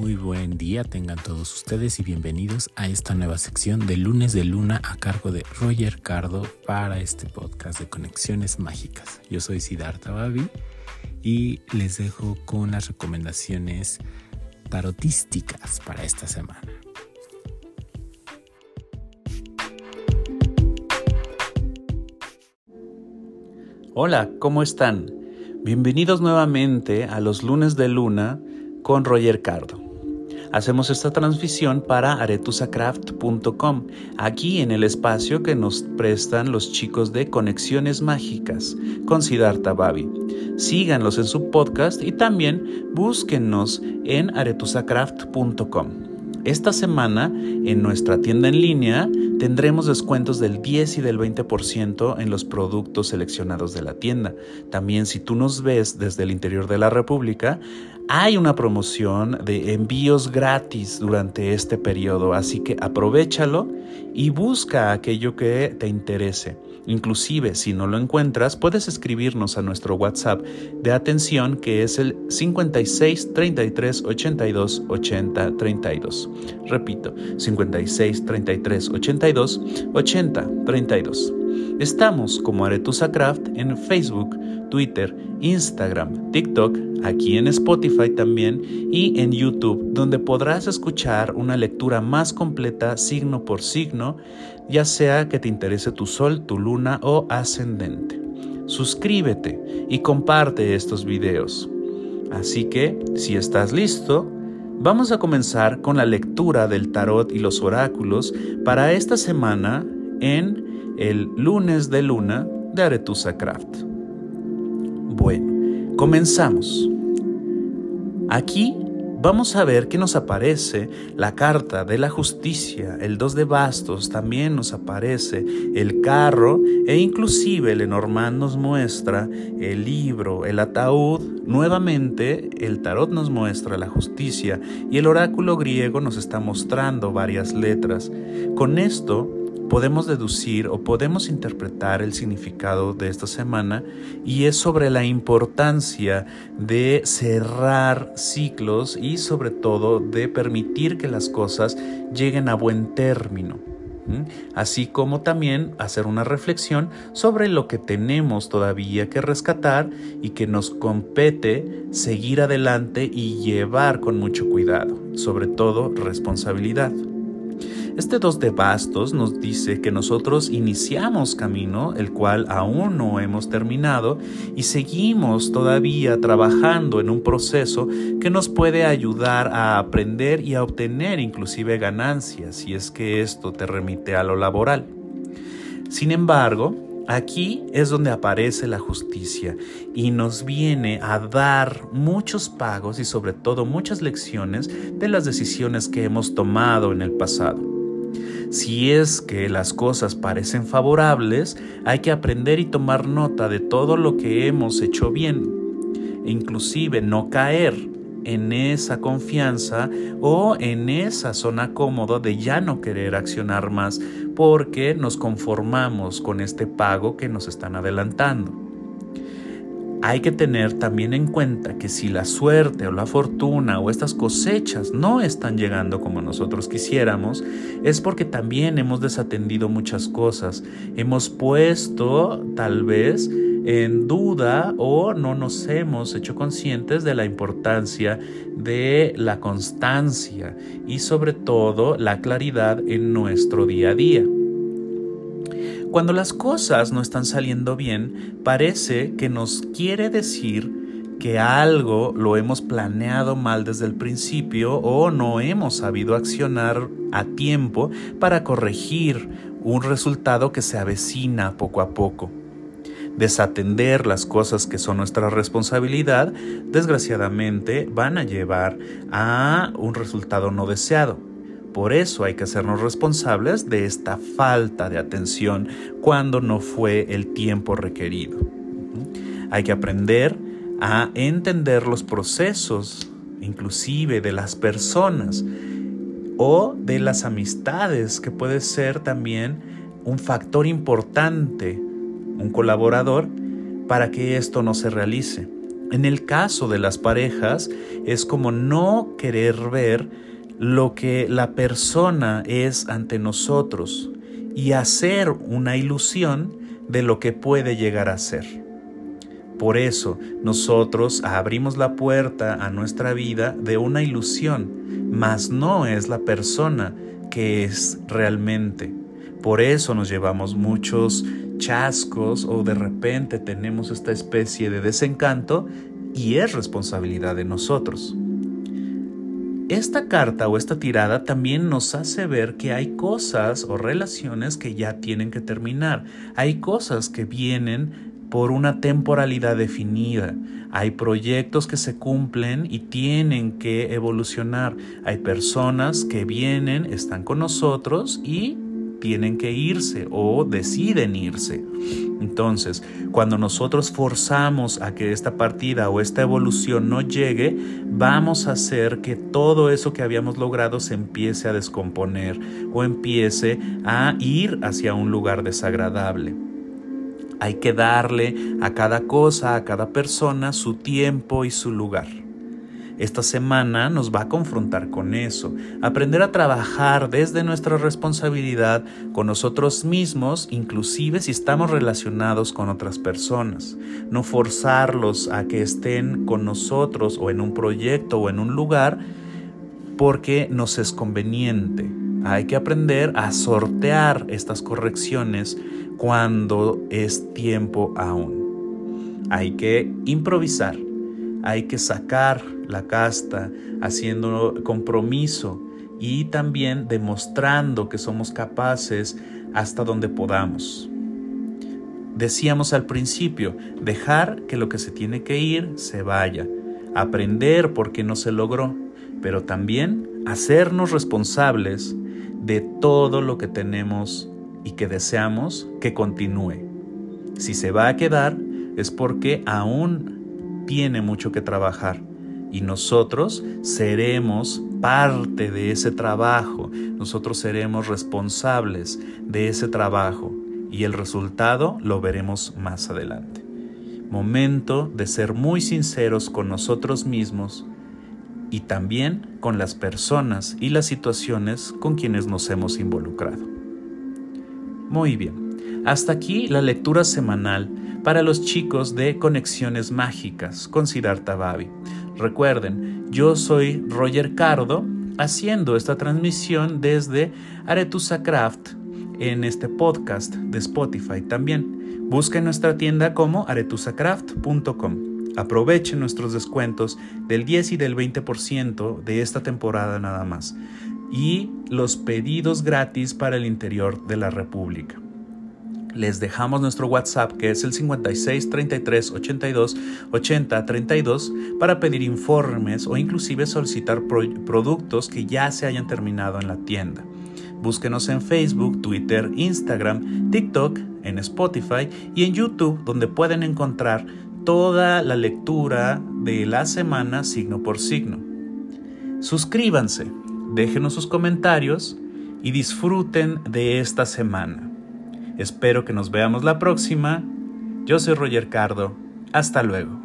Muy buen día tengan todos ustedes y bienvenidos a esta nueva sección de lunes de luna a cargo de Roger Cardo para este podcast de Conexiones Mágicas. Yo soy Siddhartha Babi y les dejo con las recomendaciones tarotísticas para esta semana. Hola, ¿cómo están? Bienvenidos nuevamente a los lunes de luna con Roger Cardo. Hacemos esta transmisión para aretusacraft.com, aquí en el espacio que nos prestan los chicos de Conexiones Mágicas con Siddhartha Babi. Síganlos en su podcast y también búsquennos en aretusacraft.com. Esta semana en nuestra tienda en línea tendremos descuentos del 10 y del 20% en los productos seleccionados de la tienda. También si tú nos ves desde el interior de la República, hay una promoción de envíos gratis durante este periodo, así que aprovechalo y busca aquello que te interese. Inclusive, si no lo encuentras, puedes escribirnos a nuestro WhatsApp de atención que es el 56 33 82 80 32. Repito, 56 33 82 80 32. Estamos como Aretusa Craft en Facebook, Twitter, Instagram, TikTok, aquí en Spotify también y en YouTube, donde podrás escuchar una lectura más completa signo por signo, ya sea que te interese tu sol, tu luna o ascendente. Suscríbete y comparte estos videos. Así que, si estás listo, vamos a comenzar con la lectura del tarot y los oráculos para esta semana en el lunes de luna de Aretusa Craft. Bueno, comenzamos. Aquí vamos a ver que nos aparece la carta de la justicia, el dos de bastos, también nos aparece el carro e inclusive Lenormand nos muestra el libro, el ataúd, nuevamente el tarot nos muestra la justicia y el oráculo griego nos está mostrando varias letras. Con esto podemos deducir o podemos interpretar el significado de esta semana y es sobre la importancia de cerrar ciclos y sobre todo de permitir que las cosas lleguen a buen término así como también hacer una reflexión sobre lo que tenemos todavía que rescatar y que nos compete seguir adelante y llevar con mucho cuidado, sobre todo responsabilidad. Este dos de bastos nos dice que nosotros iniciamos camino, el cual aún no hemos terminado, y seguimos todavía trabajando en un proceso que nos puede ayudar a aprender y a obtener inclusive ganancias, si es que esto te remite a lo laboral. Sin embargo, Aquí es donde aparece la justicia y nos viene a dar muchos pagos y sobre todo muchas lecciones de las decisiones que hemos tomado en el pasado. Si es que las cosas parecen favorables, hay que aprender y tomar nota de todo lo que hemos hecho bien, inclusive no caer en esa confianza o en esa zona cómoda de ya no querer accionar más porque nos conformamos con este pago que nos están adelantando hay que tener también en cuenta que si la suerte o la fortuna o estas cosechas no están llegando como nosotros quisiéramos, es porque también hemos desatendido muchas cosas. Hemos puesto tal vez en duda o no nos hemos hecho conscientes de la importancia de la constancia y sobre todo la claridad en nuestro día a día. Cuando las cosas no están saliendo bien, parece que nos quiere decir que algo lo hemos planeado mal desde el principio o no hemos sabido accionar a tiempo para corregir un resultado que se avecina poco a poco. Desatender las cosas que son nuestra responsabilidad, desgraciadamente, van a llevar a un resultado no deseado. Por eso hay que hacernos responsables de esta falta de atención cuando no fue el tiempo requerido. Hay que aprender a entender los procesos, inclusive de las personas o de las amistades, que puede ser también un factor importante, un colaborador, para que esto no se realice. En el caso de las parejas, es como no querer ver lo que la persona es ante nosotros y hacer una ilusión de lo que puede llegar a ser. Por eso nosotros abrimos la puerta a nuestra vida de una ilusión, mas no es la persona que es realmente. Por eso nos llevamos muchos chascos o de repente tenemos esta especie de desencanto y es responsabilidad de nosotros. Esta carta o esta tirada también nos hace ver que hay cosas o relaciones que ya tienen que terminar. Hay cosas que vienen por una temporalidad definida. Hay proyectos que se cumplen y tienen que evolucionar. Hay personas que vienen, están con nosotros y tienen que irse o deciden irse. Entonces, cuando nosotros forzamos a que esta partida o esta evolución no llegue, vamos a hacer que todo eso que habíamos logrado se empiece a descomponer o empiece a ir hacia un lugar desagradable. Hay que darle a cada cosa, a cada persona su tiempo y su lugar. Esta semana nos va a confrontar con eso, aprender a trabajar desde nuestra responsabilidad con nosotros mismos, inclusive si estamos relacionados con otras personas. No forzarlos a que estén con nosotros o en un proyecto o en un lugar porque nos es conveniente. Hay que aprender a sortear estas correcciones cuando es tiempo aún. Hay que improvisar, hay que sacar la casta, haciendo compromiso y también demostrando que somos capaces hasta donde podamos. Decíamos al principio, dejar que lo que se tiene que ir se vaya, aprender porque no se logró, pero también hacernos responsables de todo lo que tenemos y que deseamos que continúe. Si se va a quedar es porque aún tiene mucho que trabajar y nosotros seremos parte de ese trabajo, nosotros seremos responsables de ese trabajo y el resultado lo veremos más adelante. Momento de ser muy sinceros con nosotros mismos y también con las personas y las situaciones con quienes nos hemos involucrado. Muy bien, hasta aquí la lectura semanal para los chicos de Conexiones Mágicas con Siddhartha Babi. Recuerden, yo soy Roger Cardo haciendo esta transmisión desde Aretusa Craft en este podcast de Spotify también. Busquen nuestra tienda como aretusacraft.com. Aprovechen nuestros descuentos del 10 y del 20% de esta temporada nada más. Y los pedidos gratis para el interior de la República les dejamos nuestro WhatsApp que es el 56 33 82 80 32 para pedir informes o inclusive solicitar productos que ya se hayan terminado en la tienda. Búsquenos en Facebook, Twitter, Instagram, TikTok, en Spotify y en YouTube donde pueden encontrar toda la lectura de la semana signo por signo. Suscríbanse, déjenos sus comentarios y disfruten de esta semana. Espero que nos veamos la próxima. Yo soy Roger Cardo. Hasta luego.